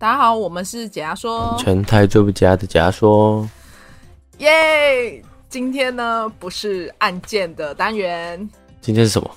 大家好，我们是解压说，全台最不假的解压说，耶、yeah!！今天呢不是案件的单元，今天是什么？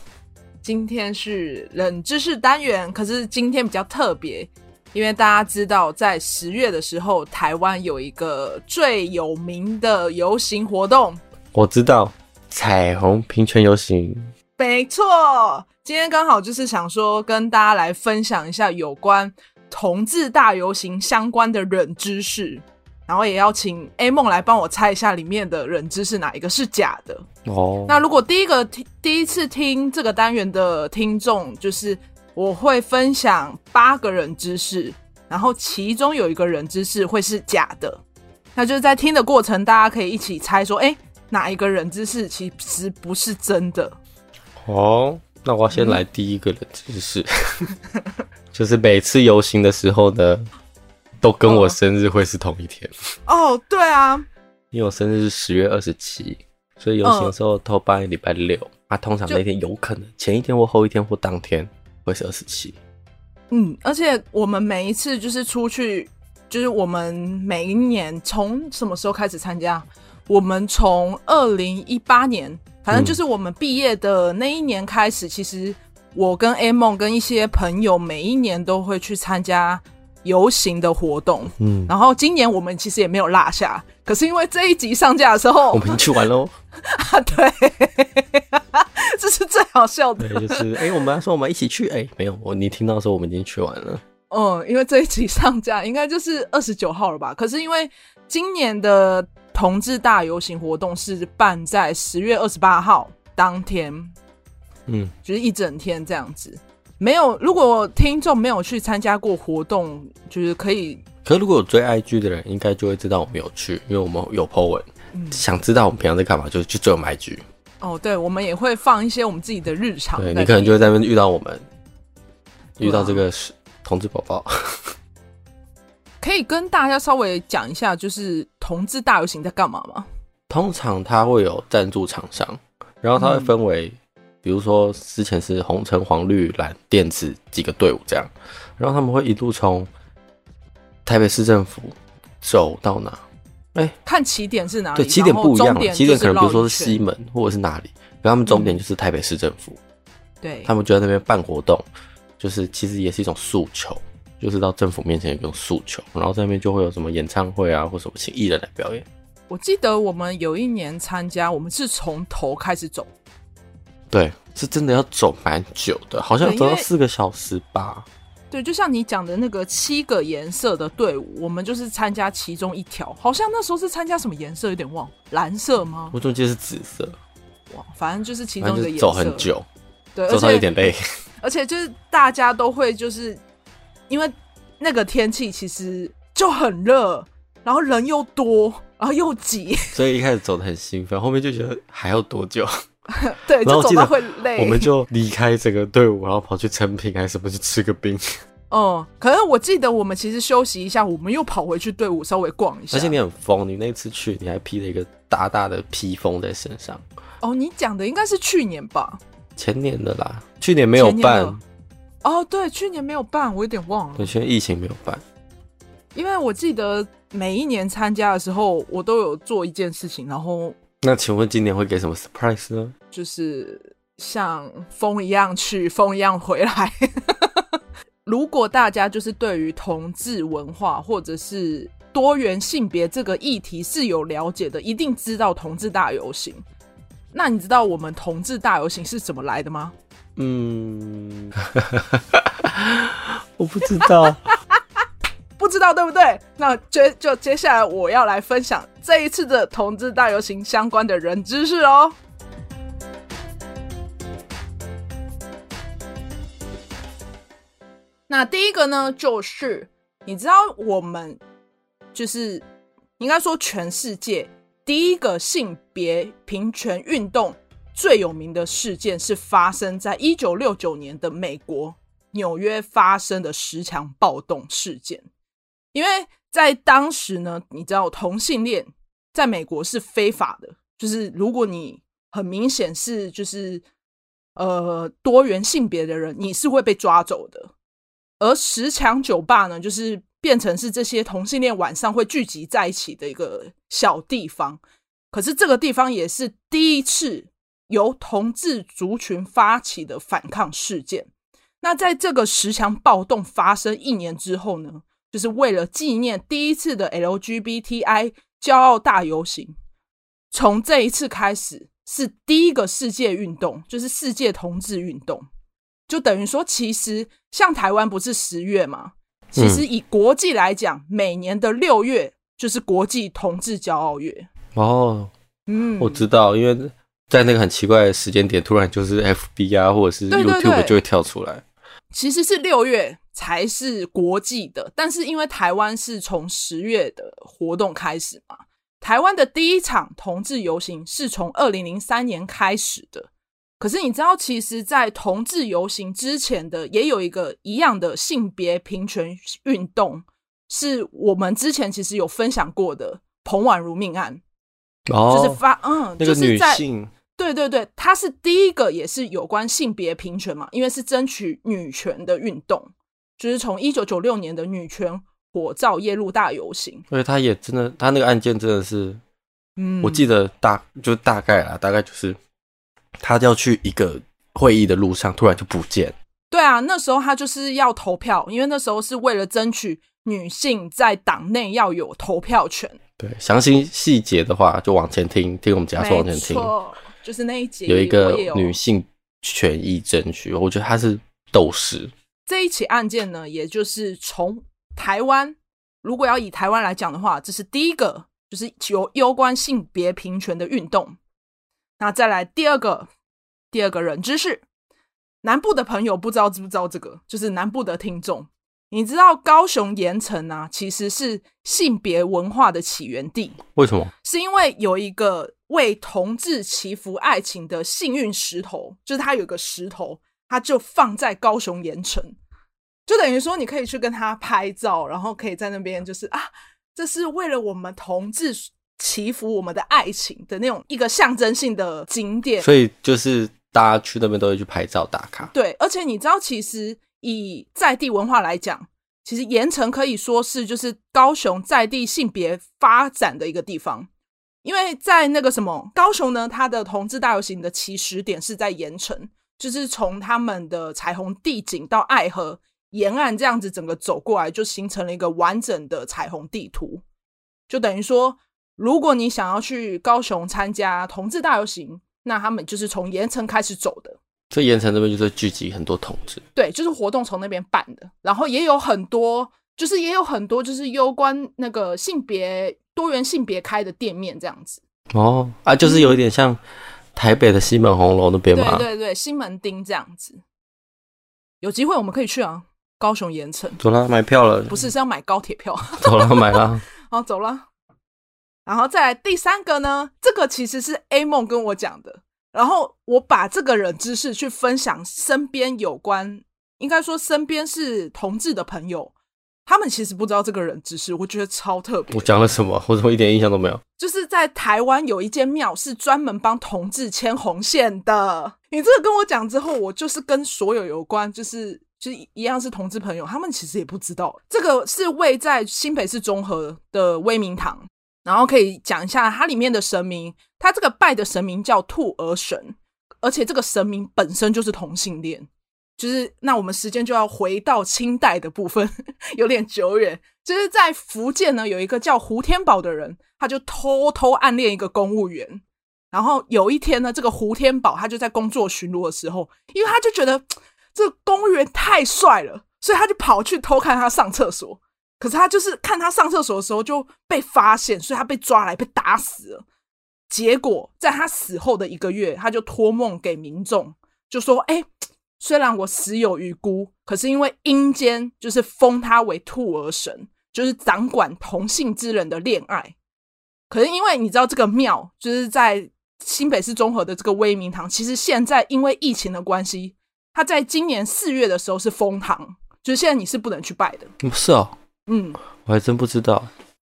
今天是冷知识单元。可是今天比较特别，因为大家知道，在十月的时候，台湾有一个最有名的游行活动，我知道，彩虹平权游行。没错，今天刚好就是想说跟大家来分享一下有关。同志大游行相关的冷知识，然后也要请 A 梦来帮我猜一下里面的冷知识哪一个是假的哦。那如果第一个听第一次听这个单元的听众，就是我会分享八个人知识，然后其中有一个人知识会是假的，那就是在听的过程，大家可以一起猜说，哎，哪一个冷知识其实不是真的？哦，那我要先来第一个冷知识。嗯就是每次游行的时候呢，都跟我生日会是同一天。哦，对啊，因为我生日是十月二十七，所以游行的时候偷办礼拜六。啊，通常那天有可能前一天或后一天或当天会是二十七。嗯，而且我们每一次就是出去，就是我们每一年从什么时候开始参加？我们从二零一八年，反正就是我们毕业的那一年开始，其实。我跟 A 梦跟一些朋友每一年都会去参加游行的活动，嗯，然后今年我们其实也没有落下，可是因为这一集上架的时候，我们去玩喽，啊，对，这是最好笑的，对，就是哎、欸，我们要说我们一起去，哎、欸，没有，我你听到的时候我们已经去完了，嗯，因为这一集上架应该就是二十九号了吧？可是因为今年的同志大游行活动是办在十月二十八号当天。嗯，就是一整天这样子，没有。如果听众没有去参加过活动，就是可以。可是如果有追 IG 的人，应该就会知道我们有去，因为我们有 po 文。嗯，想知道我们平常在干嘛，就去追我们 IG。哦，对，我们也会放一些我们自己的日常。对，你可能就会在那边遇到我们，遇到这个是同志宝宝。可以跟大家稍微讲一下，就是同志大游行在干嘛吗？通常它会有赞助厂商，然后它会分为、嗯。比如说，之前是红橙黄绿蓝靛紫几个队伍这样，然后他们会一路从台北市政府走到哪？哎、欸，看起点是哪里？对，起点不一样，起点可能比如说是西门或者是哪里，然后他们终点就是台北市政府。对、嗯，他们就在那边办活动，就是其实也是一种诉求，就是到政府面前有一种诉求，然后在那边就会有什么演唱会啊，或什么请艺人来表演。我记得我们有一年参加，我们是从头开始走。对，是真的要走蛮久的，好像要走到四个小时吧。对，就像你讲的那个七个颜色的队伍，我们就是参加其中一条。好像那时候是参加什么颜色，有点忘，蓝色吗？我总记得是紫色。哇，反正就是其中一个颜色。走很久，对，走到有点累。而且就是大家都会就是因为那个天气其实就很热，然后人又多，然后又挤，所以一开始走的很兴奋，后面就觉得还要多久？对，就走到会累，我们就离开这个队伍，然后跑去成品还是什么去吃个冰。哦、嗯，可是我记得我们其实休息一下，我们又跑回去队伍稍微逛一下。而且你很疯，你那次去你还披了一个大大的披风在身上。哦，你讲的应该是去年吧？前年的啦，去年没有办。哦，对，去年没有办，我有点忘了。对，去年疫情没有办。因为我记得每一年参加的时候，我都有做一件事情，然后。那请问今年会给什么 surprise 呢？就是像风一样去，风一样回来。如果大家就是对于同志文化或者是多元性别这个议题是有了解的，一定知道同志大游行。那你知道我们同志大游行是怎么来的吗？嗯，我不知道。知道对不对？那接就接下来我要来分享这一次的同志大游行相关的人知识哦。那第一个呢，就是你知道我们就是应该说全世界第一个性别平权运动最有名的事件是发生在一九六九年的美国纽约发生的十强暴动事件。因为在当时呢，你知道同性恋在美国是非法的，就是如果你很明显是就是呃多元性别的人，你是会被抓走的。而十强酒吧呢，就是变成是这些同性恋晚上会聚集在一起的一个小地方。可是这个地方也是第一次由同志族群发起的反抗事件。那在这个十墙暴动发生一年之后呢，就是为了纪念第一次的 LGBTI 骄傲大游行，从这一次开始是第一个世界运动，就是世界同志运动。就等于说，其实像台湾不是十月吗？其实以国际来讲，嗯、每年的六月就是国际同志骄傲月。哦，嗯，我知道，因为在那个很奇怪的时间点，突然就是 FB 啊，或者是 YouTube 就会跳出来。其实是六月才是国际的，但是因为台湾是从十月的活动开始嘛，台湾的第一场同志游行是从二零零三年开始的。可是你知道，其实，在同志游行之前的也有一个一样的性别平权运动，是我们之前其实有分享过的彭婉如命案，哦，就是发嗯，那个女性，就是在对对对，她是第一个，也是有关性别平权嘛，因为是争取女权的运动，就是从一九九六年的女权火造夜路大游行。所以他也真的，他那个案件真的是，嗯，我记得大就大概啦，大概就是她要去一个会议的路上，突然就不见。对啊，那时候他就是要投票，因为那时候是为了争取女性在党内要有投票权。对，详细细节的话就往前听，听我们解说往前听。就是那一集有一个女性权益争取，我觉得她是斗士。这一起案件呢，也就是从台湾，如果要以台湾来讲的话，这是第一个，就是有攸关性别平权的运动。那再来第二个，第二个人知识，南部的朋友不知道知不知道这个？就是南部的听众。你知道高雄盐城啊，其实是性别文化的起源地。为什么？是因为有一个为同志祈福爱情的幸运石头，就是它有个石头，它就放在高雄盐埕，就等于说你可以去跟他拍照，然后可以在那边就是啊，这是为了我们同志祈福我们的爱情的那种一个象征性的景点。所以就是大家去那边都会去拍照打卡。对，而且你知道其实。以在地文化来讲，其实盐城可以说是就是高雄在地性别发展的一个地方，因为在那个什么高雄呢，它的同志大游行的起始点是在盐城，就是从他们的彩虹地景到爱河沿岸这样子整个走过来，就形成了一个完整的彩虹地图，就等于说，如果你想要去高雄参加同志大游行，那他们就是从盐城开始走的。所以盐城这边就是聚集很多同志，对，就是活动从那边办的，然后也有很多，就是也有很多就是攸关那个性别多元性别开的店面这样子。哦，啊，就是有一点像台北的西门红楼那边嘛、嗯。对对对，西门町这样子。有机会我们可以去啊，高雄盐城。走了，买票了。不是，是要买高铁票。走了，买了。好，走了。然后再来第三个呢，这个其实是 A 梦跟我讲的。然后我把这个人知识去分享身边有关，应该说身边是同志的朋友，他们其实不知道这个人知识，我觉得超特别。我讲了什么？我怎么一点印象都没有？就是在台湾有一间庙是专门帮同志牵红线的。你这个跟我讲之后，我就是跟所有有关，就是就是一样是同志朋友，他们其实也不知道这个是位在新北市中和的威明堂。然后可以讲一下它里面的神明，它这个拜的神明叫兔儿神，而且这个神明本身就是同性恋。就是那我们时间就要回到清代的部分，有点久远。就是在福建呢，有一个叫胡天宝的人，他就偷偷暗恋一个公务员。然后有一天呢，这个胡天宝他就在工作巡逻的时候，因为他就觉得这公务员太帅了，所以他就跑去偷看他上厕所。可是他就是看他上厕所的时候就被发现，所以他被抓来被打死了。结果在他死后的一个月，他就托梦给民众，就说：“哎，虽然我死有余辜，可是因为阴间就是封他为兔儿神，就是掌管同性之人的恋爱。可是因为你知道这个庙就是在新北市中和的这个威明堂，其实现在因为疫情的关系，他在今年四月的时候是封堂，就是现在你是不能去拜的。不是哦。”嗯，我还真不知道。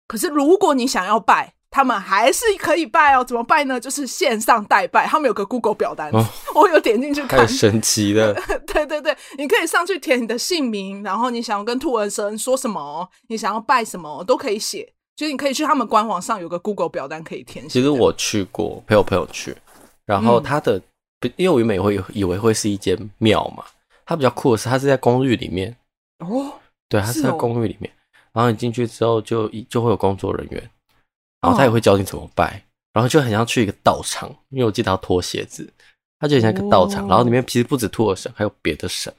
可是如果你想要拜，他们还是可以拜哦。怎么拜呢？就是线上代拜，他们有个 Google 表单，哦、我有点进去看，太神奇了。对对对，你可以上去填你的姓名，然后你想要跟兔儿神说什么，你想要拜什么都可以写。就是你可以去他们官网上有个 Google 表单可以填写。其实我去过，陪我朋友去，然后他的，嗯、因为我原本也会以为会是一间庙嘛，它比较酷的是，它是在公寓里面哦，对，它是在公寓里面，哦、然后你进去之后就就会有工作人员，然后他也会教你怎么拜，哦、然后就很像去一个道场，因为我记得要脱鞋子，它就很像一个道场，哦、然后里面其实不止兔儿神，还有别的神。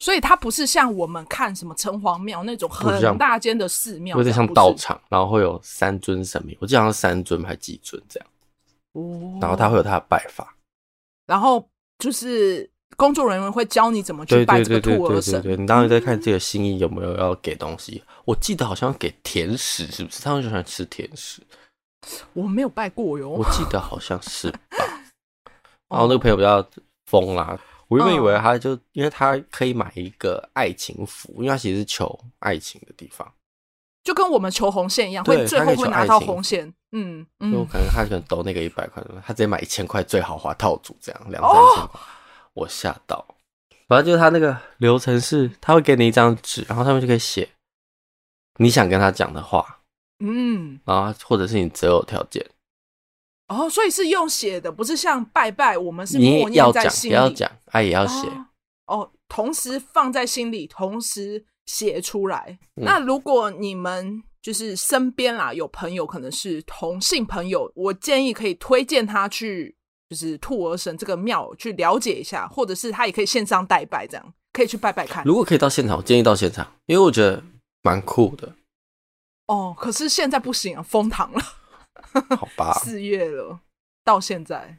所以它不是像我们看什么城隍庙那种很大间的寺庙，有点像道场，然后会有三尊神明，我记得好像是三尊还是几尊这样。哦，然后他会有他的拜法，然后就是工作人员会教你怎么去拜这个兔儿神。对，你当时在看这个心意有没有要给东西？我记得好像给甜食，是不是？他们就喜欢吃甜食。我没有拜过哟，我记得好像是吧。然后那个朋友比较疯啦。我原本以为他就，因为他可以买一个爱情符，因为他其实是求爱情的地方，就跟我们求红线一样，会最后会拿到红线。嗯嗯，我可能他可能兜那个一百块，他直接买一千块最豪华套组，这样两三千块，我吓到。反正就是他那个流程是，他会给你一张纸，然后上面就可以写你想跟他讲的话，嗯，然后或者是你择偶条件。哦，所以是用写的，不是像拜拜，我们是默念在心里。要讲，爱也要写。哦，同时放在心里，同时写出来。嗯、那如果你们就是身边啦，有朋友可能是同性朋友，我建议可以推荐他去，就是兔儿神这个庙去了解一下，或者是他也可以线上代拜，这样可以去拜拜看。如果可以到现场，我建议到现场，因为我觉得蛮酷的。哦，可是现在不行啊，封堂了。好吧，四月了，到现在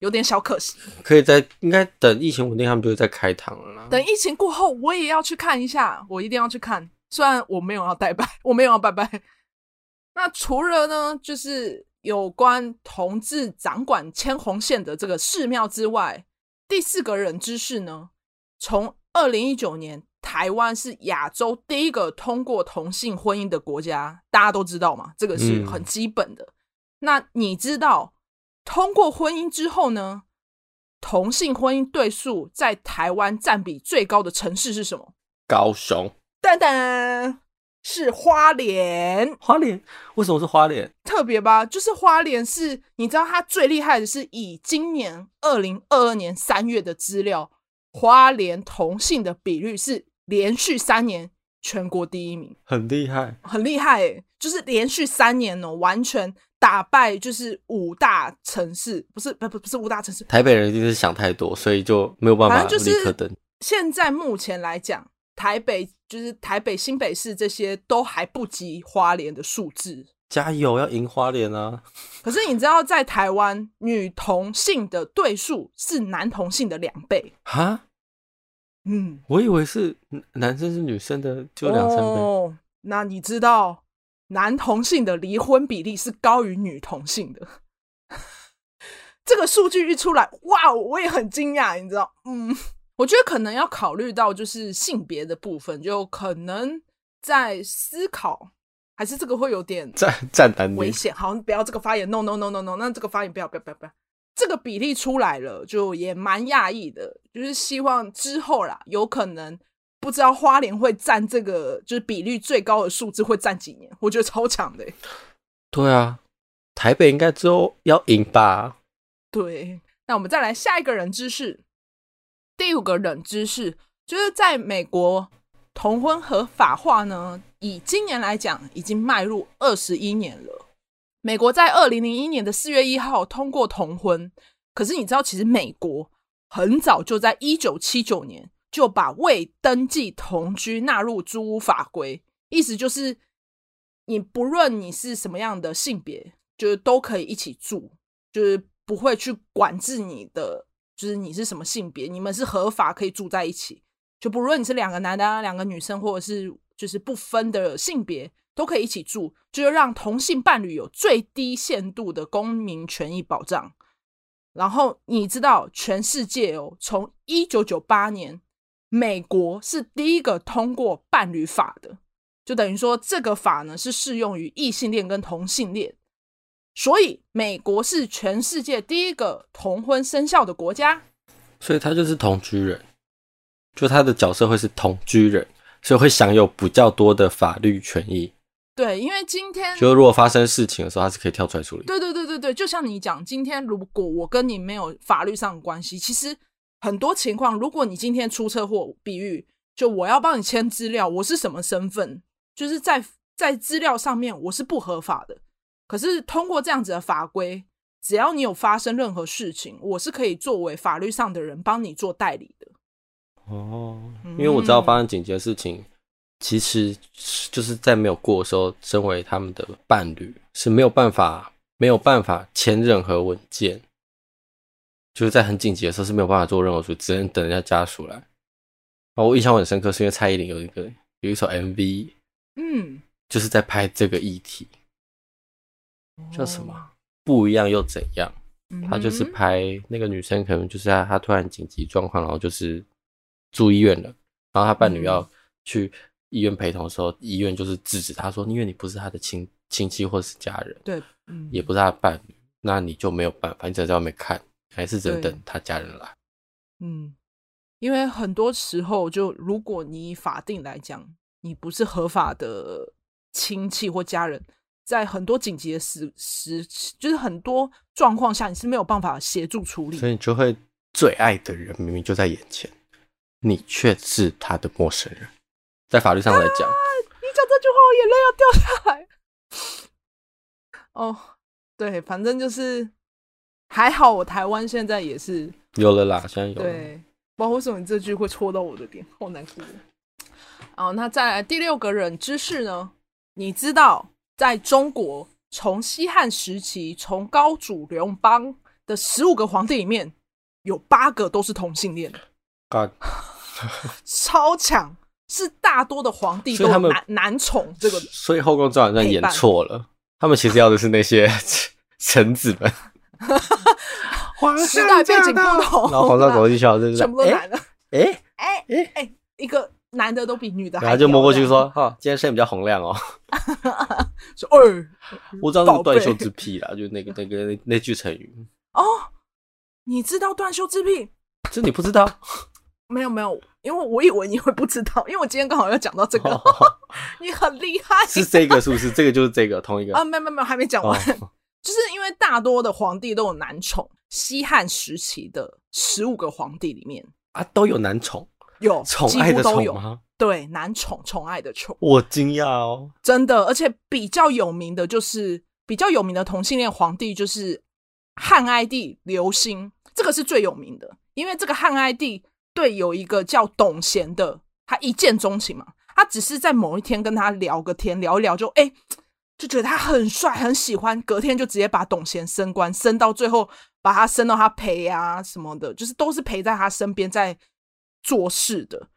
有点小可惜。可以在应该等疫情稳定，他们就会再开堂了啦。等疫情过后，我也要去看一下，我一定要去看。虽然我没有要拜拜，我没有要拜拜。那除了呢，就是有关同志掌管牵红线的这个寺庙之外，第四个人知事呢，从二零一九年。台湾是亚洲第一个通过同性婚姻的国家，大家都知道嘛？这个是很基本的。嗯、那你知道通过婚姻之后呢，同性婚姻对数在台湾占比最高的城市是什么？高雄。噔噔，是花莲。花莲？为什么是花莲？特别吧，就是花莲是，你知道它最厉害的是以今年二零二二年三月的资料，花莲同性的比率是。连续三年全国第一名，很厉害，很厉害诶，就是连续三年哦，完全打败就是五大城市，不是不不不是五大城市，台北人一定是想太多，所以就没有办法立刻登。现在目前来讲，台北就是台北新北市这些都还不及花莲的数字，加油，要赢花莲啊！可是你知道，在台湾女同性的对数是男同性的两倍哈。嗯，我以为是男生是女生的就两三倍。哦，那你知道男同性的离婚比例是高于女同性的？这个数据一出来，哇，我也很惊讶，你知道？嗯，我觉得可能要考虑到就是性别的部分，就可能在思考，还是这个会有点战战男危险。好，不要这个发言，no no no no no，那这个发言不要不要不要不要。这个比例出来了，就也蛮讶异的。就是希望之后啦，有可能不知道花莲会占这个就是比率最高的数字会占几年？我觉得超强的。对啊，台北应该之后要赢吧？对，那我们再来下一个冷知识。第五个冷知识就是在美国同婚合法化呢，以今年来讲，已经迈入二十一年了。美国在二零零一年的四月一号通过同婚，可是你知道，其实美国很早就在一九七九年就把未登记同居纳入租屋法规，意思就是你不论你是什么样的性别，就是都可以一起住，就是不会去管制你的，就是你是什么性别，你们是合法可以住在一起，就不论你是两个男的啊，两个女生，或者是就是不分的性别。都可以一起住，就是让同性伴侣有最低限度的公民权益保障。然后你知道，全世界哦，从一九九八年，美国是第一个通过伴侣法的，就等于说这个法呢是适用于异性恋跟同性恋。所以美国是全世界第一个同婚生效的国家。所以他就是同居人，就他的角色会是同居人，所以会享有比较多的法律权益。对，因为今天就如果发生事情的时候，他是可以跳出来处理。对对对对对，就像你讲，今天如果我跟你没有法律上的关系，其实很多情况，如果你今天出车祸，比喻就我要帮你签资料，我是什么身份，就是在在资料上面我是不合法的。可是通过这样子的法规，只要你有发生任何事情，我是可以作为法律上的人帮你做代理的。哦，因为我知道发生紧急的事情。嗯其实就是在没有过的时候，身为他们的伴侣是没有办法、没有办法签任何文件，就是在很紧急的时候是没有办法做任何事，只能等人家家属来。哦，我印象很深刻，是因为蔡依林有一个有一首 MV，嗯，就是在拍这个议题，叫什么？不一样又怎样？他就是拍那个女生，可能就是她，她突然紧急状况，然后就是住医院了，然后她伴侣要去。医院陪同的时候，医院就是制止他说：“因为你不是他的亲亲戚或是家人，对，嗯，也不是他的伴侣，那你就没有办法，你只能在外面看，还是只能等他家人来。”嗯，因为很多时候，就如果你法定来讲，你不是合法的亲戚或家人，在很多紧急的时时，就是很多状况下，你是没有办法协助处理，所以你就会最爱的人明明就在眼前，你却是他的陌生人。在法律上来讲，啊，你讲这句话，我眼泪要掉下来。哦，对，反正就是还好，我台湾现在也是有了啦，现在有了。对，不知道为什么你这句会戳到我的点，好难过。哦，那再来第六个冷知识呢？你知道，在中国从西汉时期从高祖刘邦的十五个皇帝里面，有八个都是同性恋，God. 超强。是大多的皇帝都男男宠这个，所以《后宫甄嬛传》演错了。他们其实要的是那些 臣子们。时代背景不同，然后皇上走进去，就是全部都男的。哎哎哎哎，一个男的都比女的还。然后就摸过去说：“哈，今天声音比较洪亮哦。”说：“哎，我知道是断袖之癖啦，就那个那个那那句成语。”哦，你知道断袖之癖？这你不知道？没有没有。因为我以为你会不知道，因为我今天刚好要讲到这个，哦、你很厉害。是这个是不是？这个就是这个同一个啊？没有没有没有，还没讲完。哦、就是因为大多的皇帝都有男宠，西汉时期的十五个皇帝里面啊都有男宠，有宠爱的宠吗？对，男宠宠爱的宠。我惊讶哦，真的，而且比较有名的就是比较有名的同性恋皇帝就是汉哀帝刘欣，这个是最有名的，因为这个汉哀帝。对，有一个叫董贤的，他一见钟情嘛。他只是在某一天跟他聊个天，聊一聊就哎，就觉得他很帅，很喜欢。隔天就直接把董贤升官，升到最后把他升到他陪啊什么的，就是都是陪在他身边在做事的，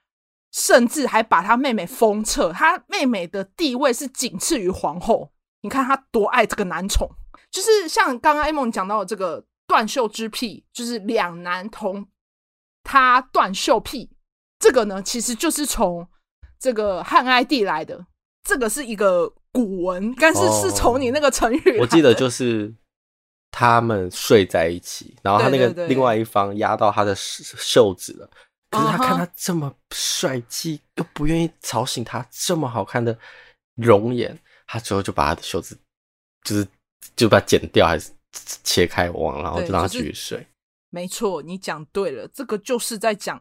甚至还把他妹妹封册。他妹妹的地位是仅次于皇后。你看他多爱这个男宠，就是像刚刚 A 梦讲到的这个断袖之癖，就是两男同。他断袖癖，这个呢，其实就是从这个汉哀帝来的。这个是一个古文，但是是从你那个成语。我记得就是他们睡在一起，然后他那个另外一方压到他的袖子了。可是他看他这么帅气，又不愿意吵醒他这么好看的容颜，他最后就把他的袖子，就是就把它剪掉，还是切开网，然后就让他继续睡。没错，你讲对了，这个就是在讲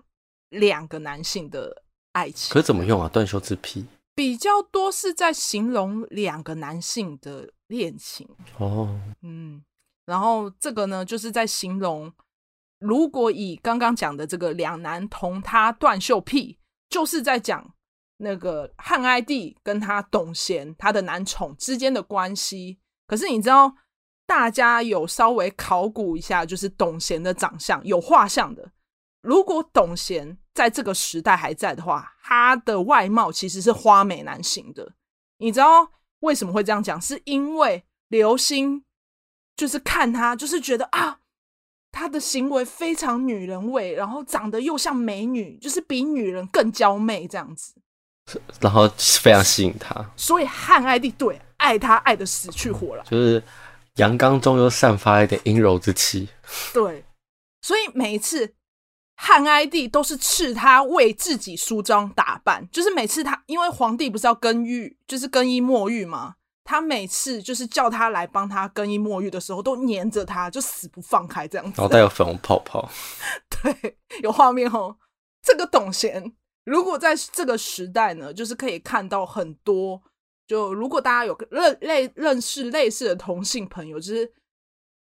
两个男性的爱情。可是怎么用啊？断袖之癖比较多是在形容两个男性的恋情哦。嗯，然后这个呢，就是在形容，如果以刚刚讲的这个两男同他断袖癖，就是在讲那个汉哀帝跟他董贤他的男宠之间的关系。可是你知道？大家有稍微考古一下，就是董贤的长相有画像的。如果董贤在这个时代还在的话，他的外貌其实是花美男型的。你知道为什么会这样讲？是因为刘星就是看他，就是觉得啊，他的行为非常女人味，然后长得又像美女，就是比女人更娇媚这样子，然后非常吸引他。所以汉哀帝对爱他爱的死去活来，就是。阳刚中又散发一点阴柔之气。对，所以每一次汉哀帝都是斥他为自己梳妆打扮，就是每次他因为皇帝不是要更浴，就是更衣沐浴嘛，他每次就是叫他来帮他更衣沐浴的时候，都黏着他，就死不放开这样子。然后带有粉红泡泡，对，有画面哦。这个董贤，如果在这个时代呢，就是可以看到很多。就如果大家有认类认识类似的同性朋友，就是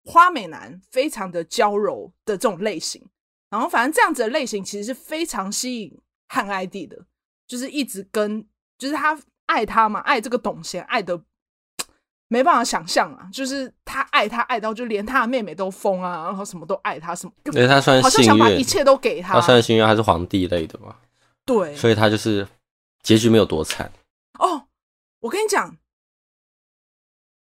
花美男非常的娇柔的这种类型，然后反正这样子的类型其实是非常吸引汉哀帝的，就是一直跟，就是他爱他嘛，爱这个董贤爱的没办法想象啊，就是他爱他爱到就连他的妹妹都疯啊，然后什么都爱他什么，因为他算好像想把一切都给他，他算是幸运，他是皇帝类的嘛，对，所以他就是结局没有多惨哦。我跟你讲，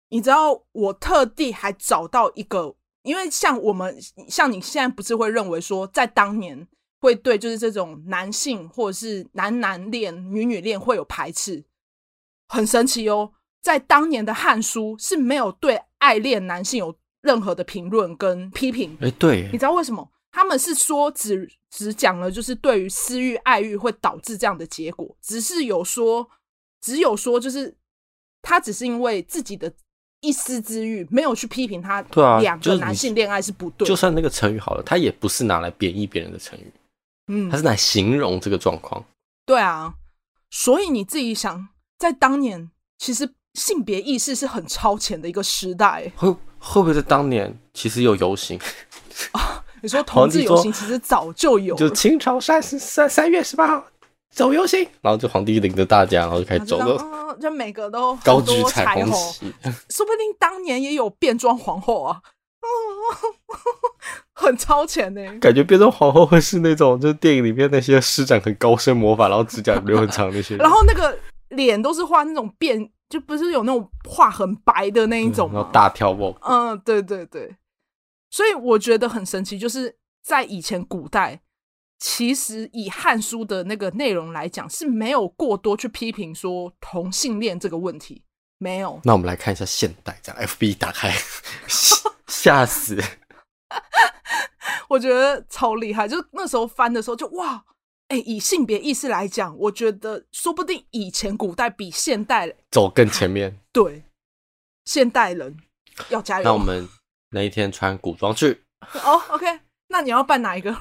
你知道我特地还找到一个，因为像我们像你现在不是会认为说，在当年会对就是这种男性或者是男男恋、女女恋会有排斥，很神奇哦。在当年的《汉书》是没有对爱恋男性有任何的评论跟批评。哎，对，你知道为什么？他们是说只只讲了就是对于私欲、爱欲会导致这样的结果，只是有说。只有说，就是他只是因为自己的一丝之欲，没有去批评他。对啊，两个男性恋爱是不对。就算那个成语好了，他也不是拿来贬义别人的成语，嗯，他是来形容这个状况。对啊，所以你自己想，在当年，其实性别意识是很超前的一个时代。会会不会在当年其实有游行？啊，你说同志游行其实早就有，就清朝三十三三月十八号。走游行，然后就皇帝领着大家，然后就开始走了，就每个都高举彩虹。旗，说不定当年也有变装皇后啊，很超前呢。感觉变装皇后会是那种，就是电影里面那些施展很高深魔法，然后指甲留很长那些，然后那个脸都是画那种变，就不是有那种画很白的那一种，然后大跳舞。嗯，对对对，所以我觉得很神奇，就是在以前古代。其实以《汉书》的那个内容来讲，是没有过多去批评说同性恋这个问题，没有。那我们来看一下现代，这样 FB 打开，吓死！我觉得超厉害，就那时候翻的时候就哇，哎，以性别意识来讲，我觉得说不定以前古代比现代走更前面。对，现代人要加油。那我们那一天穿古装去。哦，OK，那你要扮哪一个？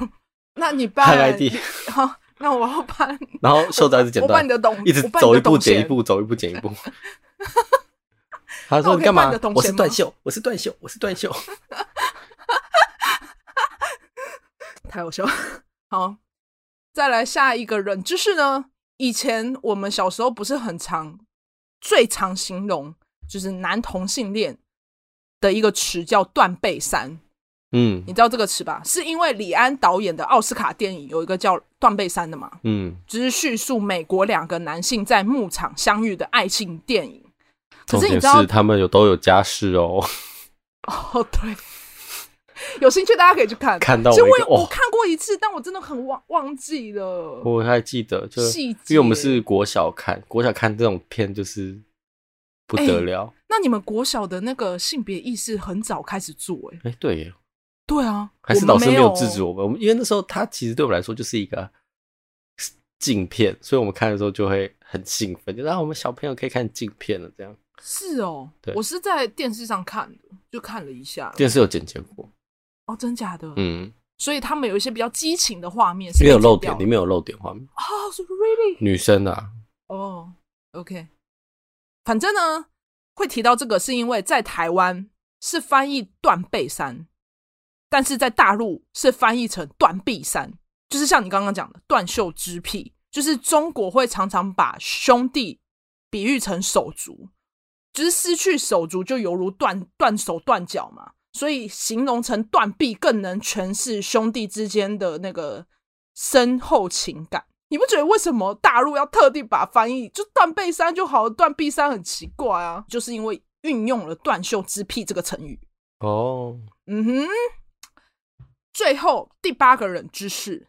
那你办 好，那我要办。然后袖子还是剪断，我办你的东，一直走一步剪一步，走一步剪一步。他说：“你干嘛？我是断袖，我是断袖，我是断袖。”太好笑了。好，再来下一个人，就是呢，以前我们小时候不是很常，最常形容就是男同性恋的一个词叫断背山。嗯，你知道这个词吧？是因为李安导演的奥斯卡电影有一个叫《断背山》的嘛？嗯，就是叙述美国两个男性在牧场相遇的爱情电影。可是你知道他们有都有家室哦。哦，对，有兴趣大家可以去看。看到我，其实我我看过一次，但我真的很忘忘记了。我还记得，就因为我们是国小看，国小看这种片就是不得了。欸，那你们国小的那个性别意识很早开始做，欸，哎，哎，对耶。对啊，还是老师没有制止我们。我们因为那时候他其实对我们来说就是一个镜片，所以我们看的时候就会很兴奋，就让我们小朋友可以看镜片了。这样是哦，对，我是在电视上看的，就看了一下。电视有剪辑过哦，真假的？嗯，所以他们有一些比较激情的画面是，没有漏点，里面有漏点画面哦 really？女生啊，哦，OK，反正呢，会提到这个是因为在台湾是翻译断背山。但是在大陆是翻译成断臂山，就是像你刚刚讲的断袖之癖，就是中国会常常把兄弟比喻成手足，就是失去手足就犹如断断手断脚嘛，所以形容成断臂更能诠释兄弟之间的那个深厚情感。你不觉得为什么大陆要特地把翻译就断背山就好了，断臂山很奇怪啊？就是因为运用了断袖之癖这个成语。哦，嗯哼。最后第八个人之事，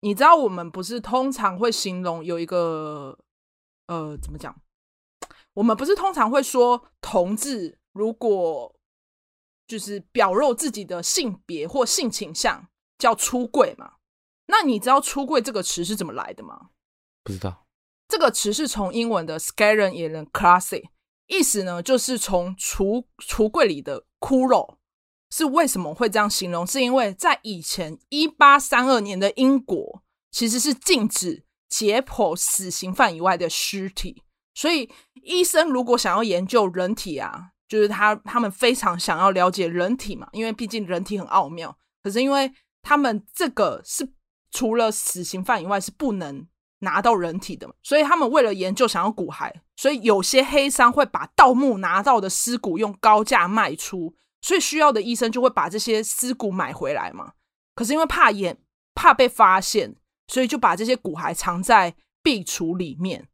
你知道我们不是通常会形容有一个呃，怎么讲？我们不是通常会说同志如果就是表露自己的性别或性倾向，叫出柜嘛。那你知道“出柜”这个词是怎么来的吗？不知道。这个词是从英文的 “scaren” 也能 “classy”，意思呢就是从橱橱柜里的骷髅。是为什么会这样形容？是因为在以前一八三二年的英国，其实是禁止解剖死刑犯以外的尸体，所以医生如果想要研究人体啊，就是他他们非常想要了解人体嘛，因为毕竟人体很奥妙。可是因为他们这个是。除了死刑犯以外是不能拿到人体的嘛，所以他们为了研究想要骨骸，所以有些黑商会把盗墓拿到的尸骨用高价卖出，所以需要的医生就会把这些尸骨买回来嘛。可是因为怕严怕被发现，所以就把这些骨骸藏在壁橱里面，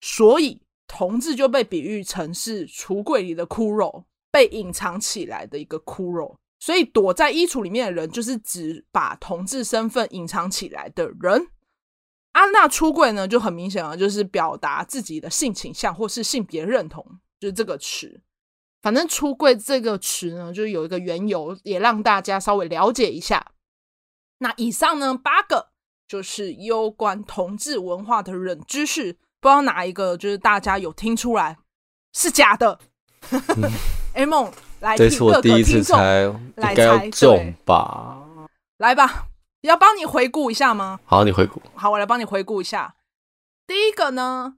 所以同志就被比喻成是橱柜里的骷髅，被隐藏起来的一个骷髅。所以躲在衣橱里面的人，就是指把同志身份隐藏起来的人。安娜出柜呢，就很明显啊，就是表达自己的性倾向或是性别认同，就是这个词。反正出柜这个词呢，就是有一个缘由，也让大家稍微了解一下。那以上呢，八个就是有关同志文化的冷知识，不知道哪一个就是大家有听出来是假的。A 梦。来，这是我第一次猜，应该要中吧？来吧，要帮你回顾一下吗？好，你回顾。好，我来帮你回顾一下。第一个呢，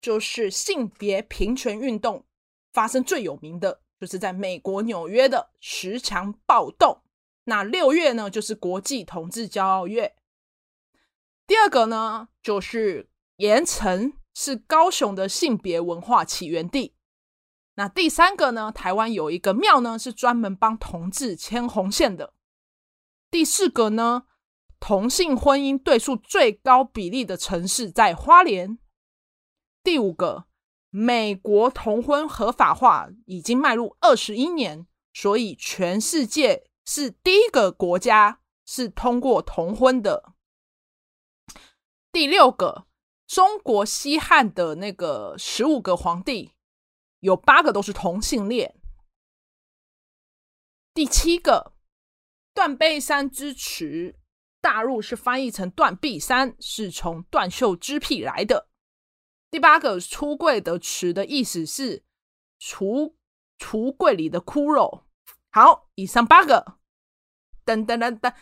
就是性别平权运动发生最有名的，就是在美国纽约的十强暴动。那六月呢，就是国际同志骄傲月。第二个呢，就是盐城是高雄的性别文化起源地。那第三个呢？台湾有一个庙呢，是专门帮同志牵红线的。第四个呢，同性婚姻对数最高比例的城市在花莲。第五个，美国同婚合法化已经迈入二十一年，所以全世界是第一个国家是通过同婚的。第六个，中国西汉的那个十五个皇帝。有八个都是同性恋。第七个，断背山之耻，大陆是翻译成断臂山，是从断袖之癖来的。第八个，出柜的词的意思是橱橱柜里的骷髅。好，以上八个，噔噔噔噔，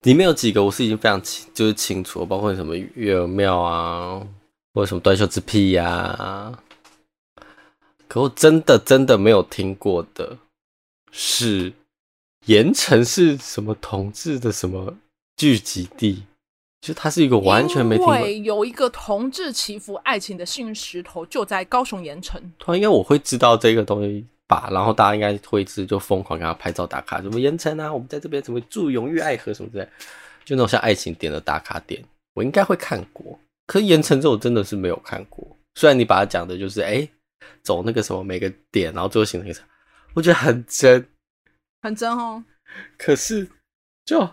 里面有几个我是已经非常清，就是清楚，包括什么月儿庙啊，或者什么断袖之癖呀、可我真的真的没有听过的是，盐城是什么同志的什么聚集地？就它是一个完全没听过。有一个同志祈福爱情的幸运石头，就在高雄盐城。突然应该我会知道这个东西吧？然后大家应该会知就疯狂给他拍照打卡，什么盐城啊，我们在这边怎么祝永浴爱河什么之类，就那种像爱情点的打卡点，我应该会看过。可是盐城这我真的是没有看过。虽然你把它讲的就是哎。欸走那个什么每个点，然后最后形成一个，我觉得很真，很真哦。可是就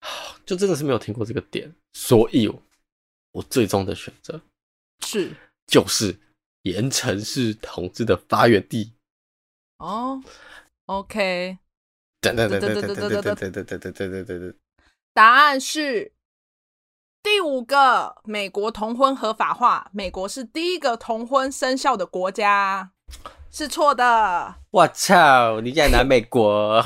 就真的是没有听过这个点，所以我最终的选择是就是盐城是同志的发源地。哦，OK，对对对对对对对对对对对对对对，答案是。第五个，美国同婚合法化。美国是第一个同婚生效的国家，是错的。我操，你竟然拿美国？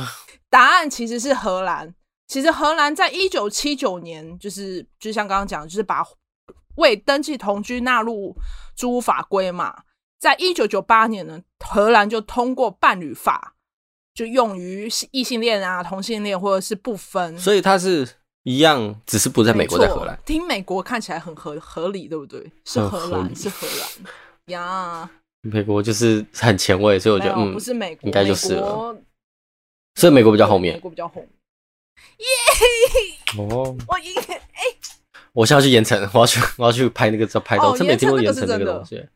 答案其实是荷兰。其实荷兰在一九七九年，就是就像刚刚讲，就是把未登记同居纳入租屋法规嘛。在一九九八年呢，荷兰就通过伴侣法，就用于异性恋啊、同性恋或者是不分。所以它是。一样，只是不在美国，在荷兰。听美国看起来很合合理，对不对？是荷兰，是荷兰 呀。美国就是很前卫，所以我觉得嗯，不是美国，应该就是了。所以美国比较后面，美国比较后面。耶！哦，我赢！哎，我现在去盐城，我要去，我要去拍那个照，拍照。我真没听过盐城那个东西。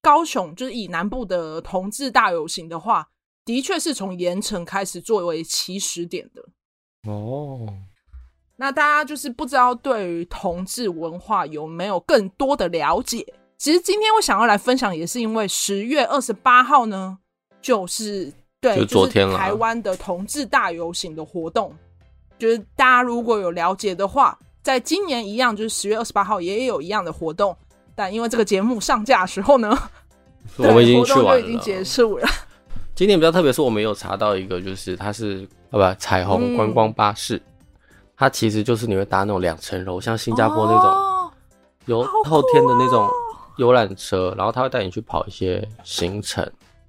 高雄就是以南部的同志大游行的话，的确是从盐城开始作为起始点的。哦。那大家就是不知道对于同志文化有没有更多的了解？其实今天我想要来分享，也是因为十月二十八号呢，就是对，就昨天了。台湾的同志大游行的活动，就是大家如果有了解的话，在今年一样，就是十月二十八号也有一样的活动，但因为这个节目上架的时候呢，我们已经去完了，已经结束了。今年比较特别，是我们有查到一个，就是它是啊不彩虹观光巴士，嗯、它其实就是你会搭那种两层楼，像新加坡那种有后天的那种游览车，然后它会带你去跑一些行程，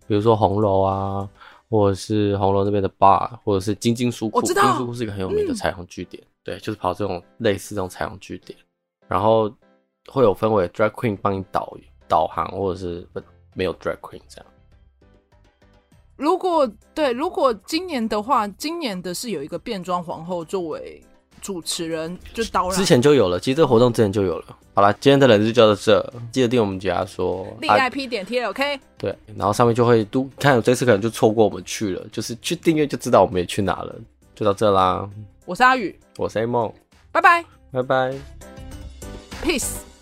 比如说红楼啊，或者是红楼那边的 bar，或者是金金书库。晶晶书库是一个很有名的彩虹据点，嗯、对，就是跑这种类似这种彩虹据点，然后会有分为 drag queen 帮你导导航，或者是没有 drag queen 这样。如果对，如果今年的话，今年的是有一个变装皇后作为主持人，就导览。之前就有了，其实这个活动之前就有了。好了，今天的人就叫到这，记得订我们家说 VIP 点 T L K。对，然后上面就会都看，这次可能就错过我们去了，就是去订阅就知道我们也去哪了。就到这啦，我是阿宇，我是 A 梦，拜拜，拜拜，Peace。